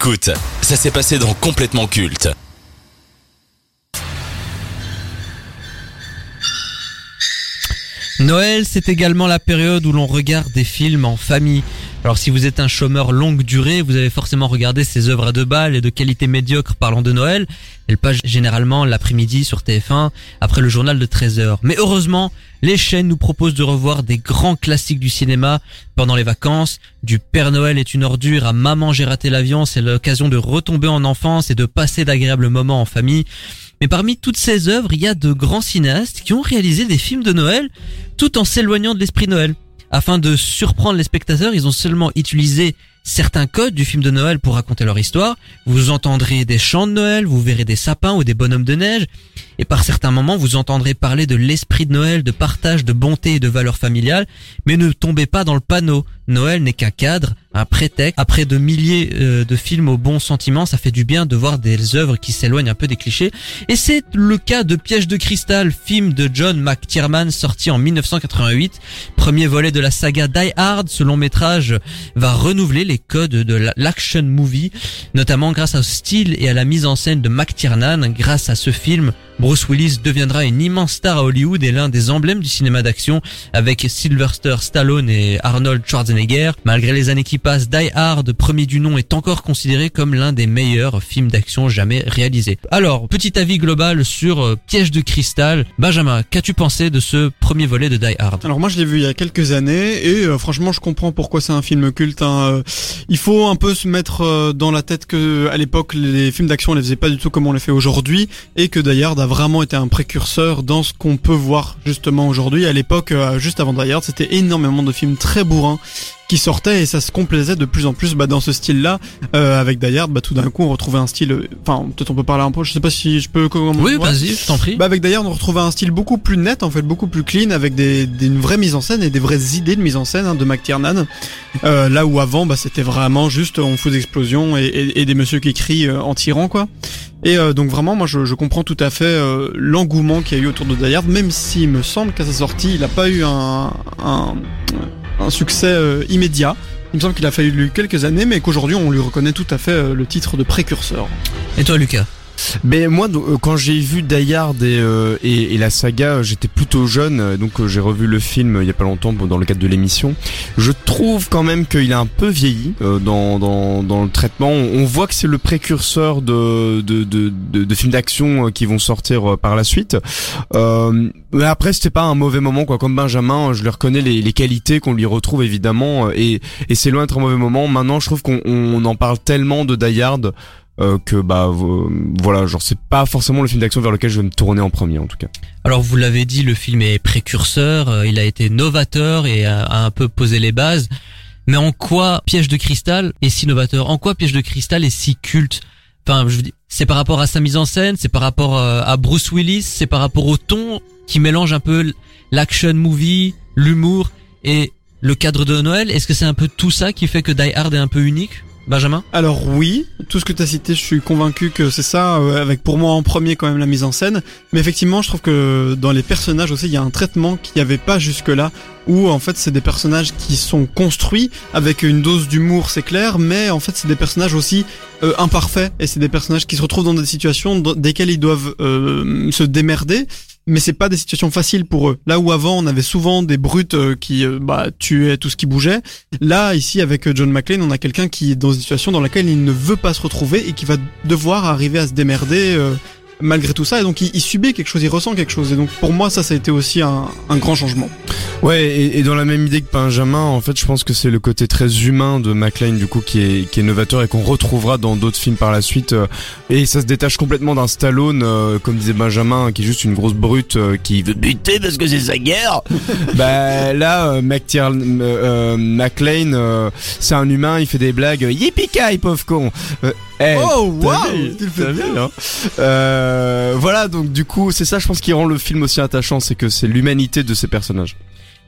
Écoute, ça s'est passé dans Complètement Culte. Noël, c'est également la période où l'on regarde des films en famille. Alors si vous êtes un chômeur longue durée, vous avez forcément regardé ces œuvres à deux balles et de qualité médiocre parlant de Noël. Elles passent généralement l'après-midi sur TF1 après le journal de 13h. Mais heureusement, les chaînes nous proposent de revoir des grands classiques du cinéma pendant les vacances. Du Père Noël est une ordure à Maman j'ai raté l'avion, c'est l'occasion de retomber en enfance et de passer d'agréables moments en famille. Mais parmi toutes ces œuvres, il y a de grands cinéastes qui ont réalisé des films de Noël tout en s'éloignant de l'esprit Noël. Afin de surprendre les spectateurs, ils ont seulement utilisé certains codes du film de Noël pour raconter leur histoire. Vous entendrez des chants de Noël, vous verrez des sapins ou des bonhommes de neige, et par certains moments vous entendrez parler de l'esprit de Noël, de partage, de bonté et de valeurs familiales, mais ne tombez pas dans le panneau. Noël n'est qu'un cadre, un prétexte. Après de milliers euh, de films au bon sentiment, ça fait du bien de voir des œuvres qui s'éloignent un peu des clichés. Et c'est le cas de Piège de cristal, film de John McTiernan sorti en 1988. Premier volet de la saga Die Hard, ce long métrage va renouveler les codes de l'action movie, notamment grâce au style et à la mise en scène de McTiernan. Grâce à ce film, Bruce Willis deviendra une immense star à Hollywood et l'un des emblèmes du cinéma d'action avec Sylvester Stallone et Arnold Schwarzenegger. Malgré les années qui passent, Die Hard, premier du nom, est encore considéré comme l'un des meilleurs films d'action jamais réalisés. Alors, petit avis global sur euh, Piège de cristal. Benjamin, qu'as-tu pensé de ce premier volet de Die Hard? Alors moi je l'ai vu il y a quelques années et euh, franchement je comprends pourquoi c'est un film culte. Hein. Euh, il faut un peu se mettre dans la tête que à l'époque les films d'action on les faisait pas du tout comme on les fait aujourd'hui et que Die Hard a vraiment été un précurseur dans ce qu'on peut voir justement aujourd'hui. À l'époque, juste avant Die Hard, c'était énormément de films très bourrins qui sortaient et ça se complaisait de plus en plus bah, dans ce style-là. Euh, avec Die Hard, bah, tout d'un coup, on retrouvait un style. Enfin, peut-être on peut parler un peu. Je sais pas si je peux. comment- Oui, vas-y, je t'en prie. Bah avec Die Hard, on retrouvait un style beaucoup plus net, en fait, beaucoup plus clean, avec des, des une vraie mise en scène et des vraies idées de mise en scène hein, de McTiernan. Euh, là où avant, bah c'était vraiment juste on fout des explosions et, et, et des messieurs qui crient euh, en tirant quoi. Et euh, donc vraiment, moi je, je comprends tout à fait euh, l'engouement qu'il y a eu autour de Die Hard, même s'il me semble qu'à sa sortie, il n'a pas eu un, un, un succès euh, immédiat. Il me semble qu'il a fallu quelques années, mais qu'aujourd'hui on lui reconnaît tout à fait euh, le titre de précurseur. Et toi, Lucas? Mais moi, euh, quand j'ai vu Die Hard et, euh, et, et la saga, j'étais plutôt jeune, euh, donc euh, j'ai revu le film il y a pas longtemps dans le cadre de l'émission. Je trouve quand même qu'il a un peu vieilli euh, dans, dans, dans le traitement. On, voit que c'est le précurseur de, de, de, de, de films d'action qui vont sortir par la suite. Euh, mais après, c'était pas un mauvais moment, quoi. Comme Benjamin, je lui reconnais les, les qualités qu'on lui retrouve évidemment, et, et c'est loin d'être un mauvais moment. Maintenant, je trouve qu'on on en parle tellement de Die Hard euh, que bah vo- voilà genre c'est pas forcément le film d'action vers lequel je vais me tourner en premier en tout cas. Alors vous l'avez dit, le film est précurseur, euh, il a été novateur et a, a un peu posé les bases. Mais en quoi Piège de cristal est si novateur? En quoi Piège de cristal est si culte? Enfin, je veux dire, c'est par rapport à sa mise en scène, c'est par rapport euh, à Bruce Willis, c'est par rapport au ton qui mélange un peu l'action movie, l'humour et le cadre de Noël. Est-ce que c'est un peu tout ça qui fait que Die Hard est un peu unique Benjamin? Alors oui, tout ce que tu as cité, je suis convaincu que c'est ça, euh, avec pour moi en premier quand même la mise en scène. Mais effectivement, je trouve que dans les personnages aussi, il y a un traitement qu'il n'y avait pas jusque-là, où en fait c'est des personnages qui sont construits avec une dose d'humour, c'est clair, mais en fait c'est des personnages aussi euh, imparfaits, et c'est des personnages qui se retrouvent dans des situations dans- desquelles ils doivent euh, se démerder. Mais c'est pas des situations faciles pour eux. Là où avant on avait souvent des brutes euh, qui euh, bah, tuaient tout ce qui bougeait, Là, ici, avec euh, John McClane, on a quelqu'un qui est dans une situation dans laquelle il ne veut pas se retrouver et qui va devoir arriver à se démerder malgré tout ça. Et donc, il, il subit quelque chose, il ressent quelque chose. Et donc, pour moi, ça, ça a été aussi un, un grand changement. Ouais, et, et dans la même idée que Benjamin, en fait, je pense que c'est le côté très humain de McLean du coup qui est qui est novateur et qu'on retrouvera dans d'autres films par la suite. euh, Et ça se détache complètement d'un Stallone, euh, comme disait Benjamin, qui est juste une grosse brute euh, qui veut buter parce que c'est sa guerre. bah là, euh, euh, euh, McLean, euh, c'est un humain, il fait des blagues. Yippee pauvre con. Oh, t'as bien. hein Euh, voilà, donc du coup, c'est ça, je pense, qui rend le film aussi attachant, c'est que c'est l'humanité de ces personnages.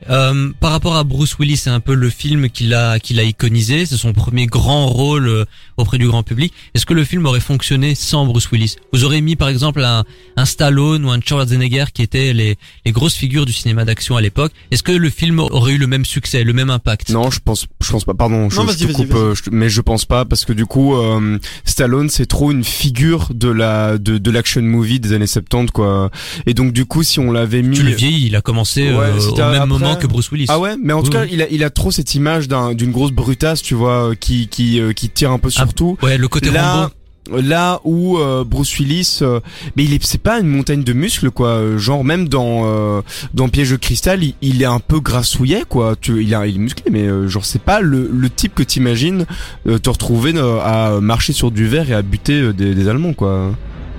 Euh, par rapport à Bruce Willis, c'est un peu le film qu'il a qu'il a iconisé. C'est son premier grand rôle euh, auprès du grand public. Est-ce que le film aurait fonctionné sans Bruce Willis? Vous aurez mis par exemple un, un Stallone ou un Schwarzenegger qui étaient les, les grosses figures du cinéma d'action à l'époque. Est-ce que le film aurait eu le même succès, le même impact? Non, je pense, je pense pas. Pardon, je, Non, je vas-y, te coupe, euh, je mais je pense pas parce que du coup, euh, Stallone c'est trop une figure de la de, de l'action movie des années 70 quoi. Et donc du coup, si on l'avait mis Tu le vieillis, il a commencé Ouais, euh, au même après- moment que Bruce Willis. Ah ouais, mais en tout cas, oui. il a il a trop cette image d'un d'une grosse brutasse, tu vois, euh, qui qui euh, qui tire un peu sur Ah, tout. Ouais, le côté Là, Rambo. là où euh, Bruce Willis, euh, mais il est c'est pas une montagne de muscles quoi. Euh, Genre même dans euh, dans Piège de cristal, il, il est un peu grassouillet quoi. Tu il a il est musclé, mais euh, genre c'est pas le le type que t'imagines euh, te retrouver à marcher sur du verre et à buter des, des Allemands quoi.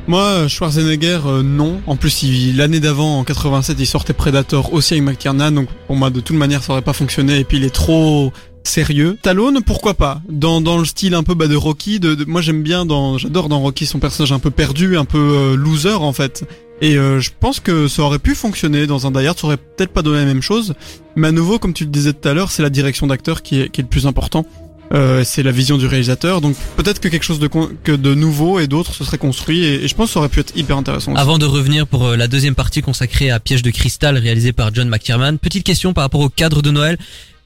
Moi, Schwarzenegger, euh, non. En plus, l'année d'avant, en 87, il sortait Predator aussi avec McTiernan, donc pour moi, de toute manière, ça aurait pas fonctionné. Et puis, il est trop sérieux. Stallone, pourquoi pas? Dans dans le style un peu bah, de Rocky. De, moi, j'aime bien dans, j'adore dans Rocky son personnage un peu perdu, un peu euh, loser en fait. Et euh, je pense que ça aurait pu fonctionner dans un Die ça aurait peut-être pas donné la même chose. Mais à nouveau, comme tu le disais tout à l'heure, c'est la direction d'acteur qui est le plus important. Euh, c'est la vision du réalisateur, donc peut-être que quelque chose de, que de nouveau et d'autres se serait construit, et, je pense que ça aurait pu être hyper intéressant. Avant de revenir pour euh, la deuxième partie consacrée à Piège de cristal réalisé par John McTiernan, petite question par rapport au cadre de Noël.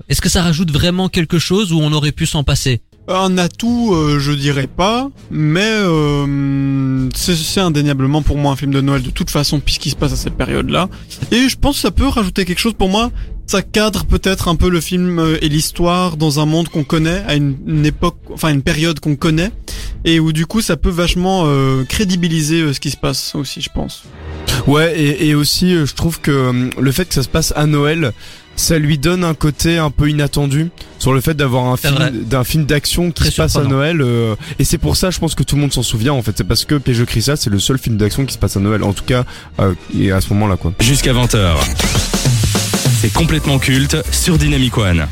Est-ce que ça rajoute vraiment quelque chose ou on aurait pu s'en passer? Un atout, euh, je dirais pas, mais euh, c'est indéniablement pour moi un film de Noël de toute façon puisqu'il se passe à cette période-là. Et je pense que ça peut rajouter quelque chose pour moi. Ça cadre peut-être un peu le film euh, et l'histoire dans un monde qu'on connaît, à une, époque, enfin une période qu'on connaît, et où du coup ça peut vachement crédibiliser ce qui se passe aussi, je pense. Ouais, et, et aussi, je trouve que le fait que ça se passe à Noël, ça lui donne un côté un peu inattendu sur le fait d'avoir un film d'un film d'action qui Très se passe à. Noël. euh, et c'est pour ça, je pense que tout le monde s'en souvient en fait. C'est parce que Piège de cristal, c'est le seul film d'action qui se passe à Noël. En tout cas, euh, et à ce moment-là, quoi. Jusqu'à 20h. C'est complètement culte sur Dynamic One.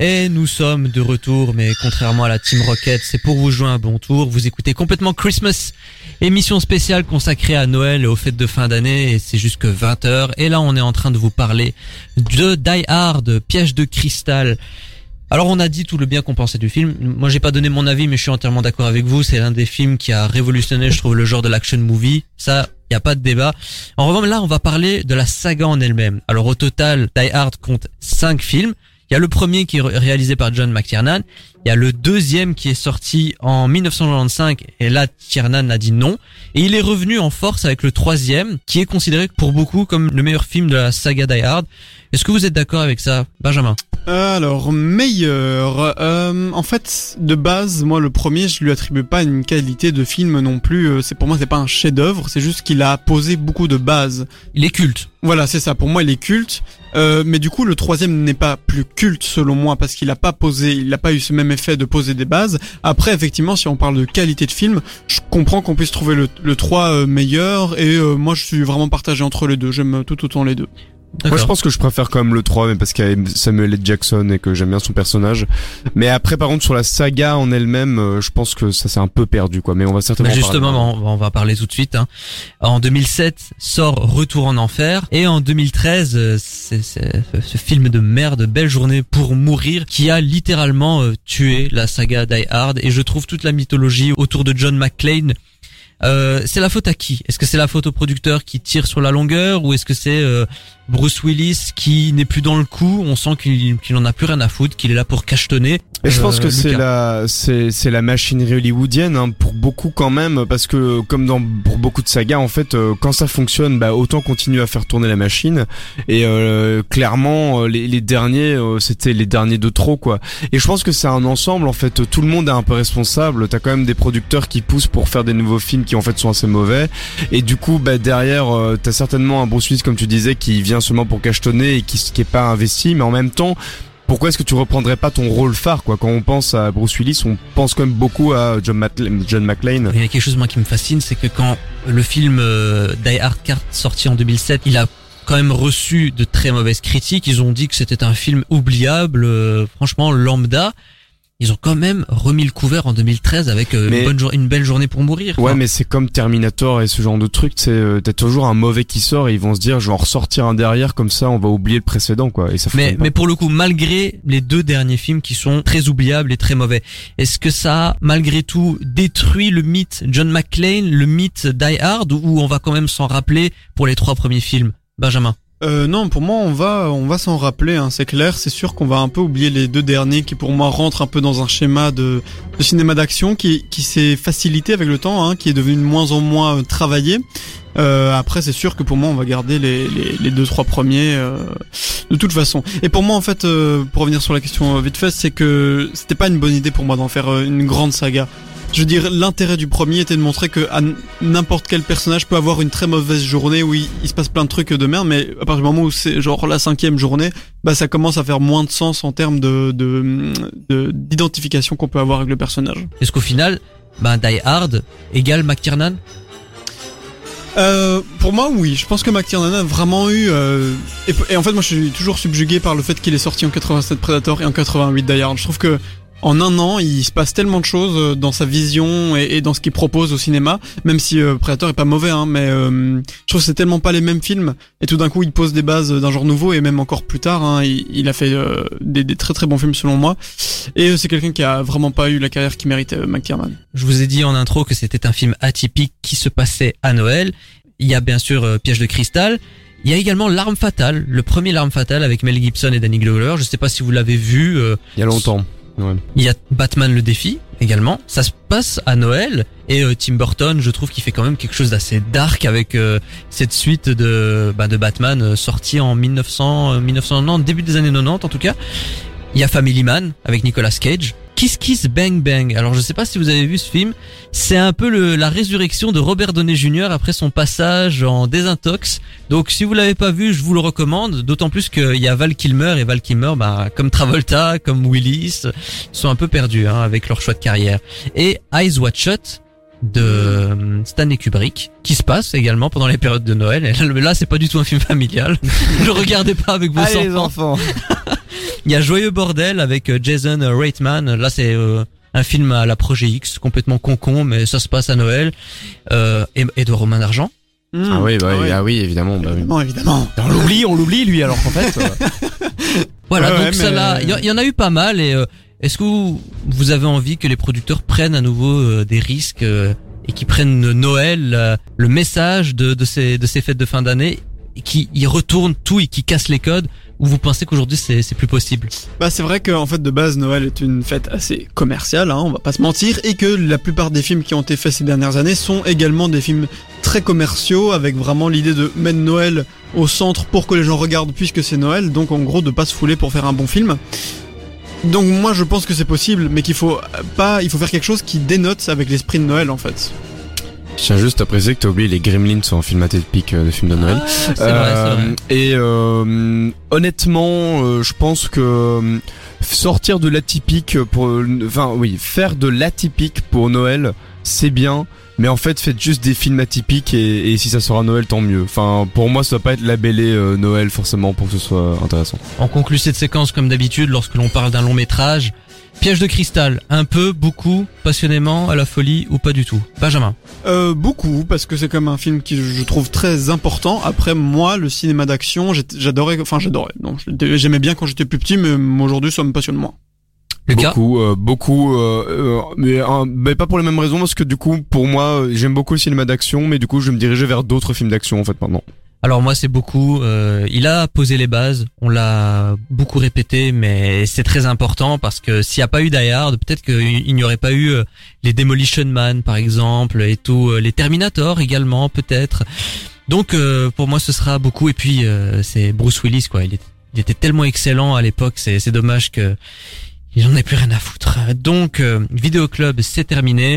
Et nous sommes de retour, mais contrairement à la Team Rocket, c'est pour vous jouer un bon tour. Vous écoutez complètement Christmas, émission spéciale consacrée à Noël et aux fêtes de fin d'année, et c'est jusque 20h. Et là, on est en train de vous parler de Die Hard, Piège de cristal. Alors on a dit tout le bien qu'on pensait du film. Moi j'ai pas donné mon avis mais je suis entièrement d'accord avec vous. C'est l'un des films qui a révolutionné je trouve le genre de l'action movie. Ça, y a pas de débat. En revanche là on va parler de la saga en elle-même. Alors au total Die Hard compte 5 films. Il y a le premier qui est ré- réalisé par John McTiernan. Il y a le deuxième qui est sorti en 1995 et là Tiernan a dit non. Et il est revenu en force avec le troisième qui est considéré pour beaucoup comme le meilleur film de la saga Die Hard. Est-ce que vous êtes d'accord avec ça, Benjamin? Alors, meilleur. euh, en fait, de base, moi, le premier, je lui attribue pas une qualité de film non plus. euh, C'est pour moi, c'est pas un chef-d'œuvre. C'est juste qu'il a posé beaucoup de bases. Il est culte. Voilà, c'est ça. Pour moi, il est culte. Euh, mais du coup, le troisième n'est pas plus culte selon moi parce qu'il a pas posé, il a pas eu ce même effet de poser des bases. Après, effectivement, si on parle de qualité de film, je comprends qu'on puisse trouver le, le 3 euh, meilleur et euh, moi, je suis vraiment partagé entre les deux. J'aime tout autant les deux. Moi, je pense que je préfère quand même le 3, mais parce qu'il y a Samuel L. Jackson et que j'aime bien son personnage. Mais après, par contre, sur la saga en elle-même, euh, je pense que ça s'est un peu perdu, quoi. Mais on va certainement. Bah en parler. justement, on va, parler tout de suite. hein. En 2007 sort Retour en enfer et en 2013 euh, c'est c'est ce film de merde Belle journée pour mourir qui a littéralement euh, tué la saga Die Hard et je trouve toute la mythologie autour de John McClane euh, c'est la faute à qui? Est-ce que c'est la faute au producteur qui tire sur la longueur ou est-ce que c'est euh, Bruce Willis qui n'est plus dans le coup? On sent qu'il qu'il en a plus rien à foutre, qu'il est là pour cachetonner. Et je pense Euh, que c'est la, c'est, c'est la machinerie hollywoodienne hein, pour beaucoup quand même, parce que comme dans pour beaucoup de sagas, en fait, euh, quand ça fonctionne, bah autant continuer à faire tourner la machine. Et euh, clairement, les, les derniers, euh, c'était les derniers de trop, quoi. Et je pense que c'est un ensemble. En fait, tout le monde est un peu responsable. T'as quand même des producteurs qui poussent pour faire des nouveaux films qui en fait sont assez mauvais. Et du coup, bah derrière, euh, t'as certainement un Bruce Willis, comme tu disais, qui vient seulement pour cachetonner et qui qui est pas investi, mais en même temps pourquoi est-ce que tu reprendrais pas ton rôle phare quoi? Quand on pense à Bruce Willis, on pense quand même beaucoup à John, Matle- John McClane. Il y a quelque chose moi qui me fascine, c'est que quand le film euh, Die Hard 4 sorti en 2007, il a quand même reçu de très mauvaises critiques. Ils ont dit que c'était un film oubliable, euh, franchement lambda. Ils ont quand même remis le couvert en 2013 avec euh, Mais- une, bonne jour- une belle journée pour mourir. quoi. Ouais, mais c'est comme Terminator et ce genre de truc. C'est euh, t'as toujours un mauvais qui sort et ils vont se dire, je vais en ressortir un derrière comme ça, on va oublier le précédent, quoi. Et ça Mais, mais pour le coup, malgré les deux derniers films qui sont très oubliables et très mauvais, est-ce que ça a malgré tout détruit le mythe John McClane, le mythe Die Hard, ou on va quand même s'en rappeler pour les trois premiers films? Benjamin Euh, non, pour moi, on va, on va s'en rappeler, hein, c'est clair. C'est sûr qu'on va un peu oublier les deux derniers qui, pour moi, rentrent un peu dans un schéma de, cinéma d'action qui, s'est facilité avec le temps, hein, qui est devenu de moins en moins euh, travaillé. Euh, après, c'est sûr que pour moi, on va garder les, deux, trois premiers euh, de toute façon. Et pour moi, en fait, pour revenir sur la question vite fait, c'est que c'était pas une bonne idée pour moi d'en faire une grande saga. Je veux dire, l'intérêt du premier était de montrer que n'importe quel personnage peut avoir une très mauvaise journée où il, il se passe plein de trucs de merde, mais à partir du moment où c'est genre la cinquième journée, bah ça commence à faire moins de sens en termes de de- de- d'identification qu'on peut avoir avec le personnage. Est-ce qu'au final, ben Die Hard égale McTiernan? Euh, pour moi, oui. Je pense que McTiernan a vraiment eu. euh, et, et en fait, moi, je suis toujours subjugué par le fait qu'il est sorti en 87 Predator et en 88 Die Hard. Je trouve que en un an, il se passe tellement de choses euh, dans sa vision et, et dans ce qu'il propose au cinéma. Même si euh, Predator est pas mauvais, hein, mais euh, je trouve que c'est tellement pas les mêmes films. Et tout d'un coup, il pose des bases d'un genre nouveau et même encore plus tard, hein, il, il a fait euh, des, des très très bons films selon moi. Et euh, c'est quelqu'un qui a vraiment pas eu la carrière qu'il méritait, euh, McTiernan. Je vous ai dit en intro que c'était un film atypique qui se passait à Noël. Il y a bien sûr euh, Piège de cristal. Il y a également L'arme fatale, le premier L'arme fatale avec Mel Gibson et Danny Glover. Je sais pas si vous l'avez vu. euh, Il y a longtemps. Il y a Batman le défi également. Ça se passe à Noël et euh, Tim Burton, je trouve qu'il fait quand même quelque chose d'assez dark avec euh, cette suite de bah, de Batman euh, sortie en 1900 euh, 1990 début des années 90 en tout cas. Il y a Family Man avec Nicolas Cage. Kiss Kiss Bang Bang. Alors je sais pas si vous avez vu ce film, c'est un peu le, la résurrection de Robert Downey Jr. après son passage en désintox. Donc si vous l'avez pas vu, je vous le recommande, d'autant plus qu'il y a Val Kilmer et Val Kilmer, bah, comme Travolta, comme Willis, sont un peu perdus hein, avec leur choix de carrière. Et Eyes Wide Shut de euh, Stanley Kubrick, qui se passe également pendant les périodes de Noël. Et là, c'est pas du tout un film familial. ne le regardez pas avec vos Allez, les enfants. Il y a Joyeux Bordel avec euh, Jason Reitman. Là, c'est euh, un film à la Projet X, complètement con-con, mais ça se passe à Noël. Euh, et, et de Romain d'Argent. Ah oui, bah, Ah oui, ah oui, évidemment. Bah, oui. Évidemment, évidemment. On l'oublie, on l'oublie lui alors qu'en fait. euh, Voilà, Ouais, donc ouais, ça mais- là, il y, en a eu pas mal. Et euh, est-ce que vous, vous avez envie que les producteurs prennent à nouveau euh, des risques euh, et qui prennent Noël, le message de, de ces de ces fêtes de fin d'année, et qui y retournent tout et qui cassent les codes Ou vous pensez qu'aujourd'hui c'est plus possible Bah c'est vrai qu'en fait de base Noël est une fête assez commerciale, hein, on va pas se mentir, et que la plupart des films qui ont été faits ces dernières années sont également des films très commerciaux avec vraiment l'idée de mettre Noël au centre pour que les gens regardent puisque c'est Noël, donc en gros de pas se fouler pour faire un bon film. Donc moi je pense que c'est possible, mais qu'il faut pas, il faut faire quelque chose qui dénote avec l'esprit de Noël en fait. Je tiens juste à préciser que t'as oublié les Gremlins sont un film atypique euh, de film de Noël. C'est vrai, c'est vrai. Euh, Et euh, honnêtement, euh, je pense que euh, sortir de l'atypique pour, enfin oui, faire de l'atypique pour Noël, c'est bien. Mais en fait, faites juste des films atypiques et, et si ça sera Noël, tant mieux. Enfin, pour moi, ça va pas être labellé euh, Noël forcément pour que ce soit intéressant. On conclut cette séquence comme d'habitude lorsque l'on parle d'un long métrage. Piège de cristal, un peu, beaucoup, passionnément, à la folie ou pas du tout? Benjamin Euh, beaucoup, parce que c'est comme un film qui je trouve très important. Après, moi, le cinéma d'action, j'adorais, enfin j'adorais. Non, j'aimais bien quand j'étais plus petit, mais aujourd'hui, ça me passionne moins. Lucas Beaucoup, euh, beaucoup, euh, euh, mais, euh, mais pas pour les mêmes raisons parce que du coup, pour moi, euh, j'aime beaucoup le cinéma d'action, mais du coup, je vais me diriger vers d'autres films d'action en fait maintenant. Alors moi c'est beaucoup, euh, il a posé les bases, on l'a beaucoup répété, mais c'est très important parce que s'il n'y a pas eu Die Hard, peut-être qu'il n'y aurait pas eu euh, les Demolition Man par exemple et tout, les Terminator également peut-être. Donc euh, pour moi ce sera beaucoup et puis euh, c'est Bruce Willis quoi, il, était tellement excellent à l'époque, c'est dommage que il en ait plus rien à foutre. Donc euh, Vidéo Club c'est terminé.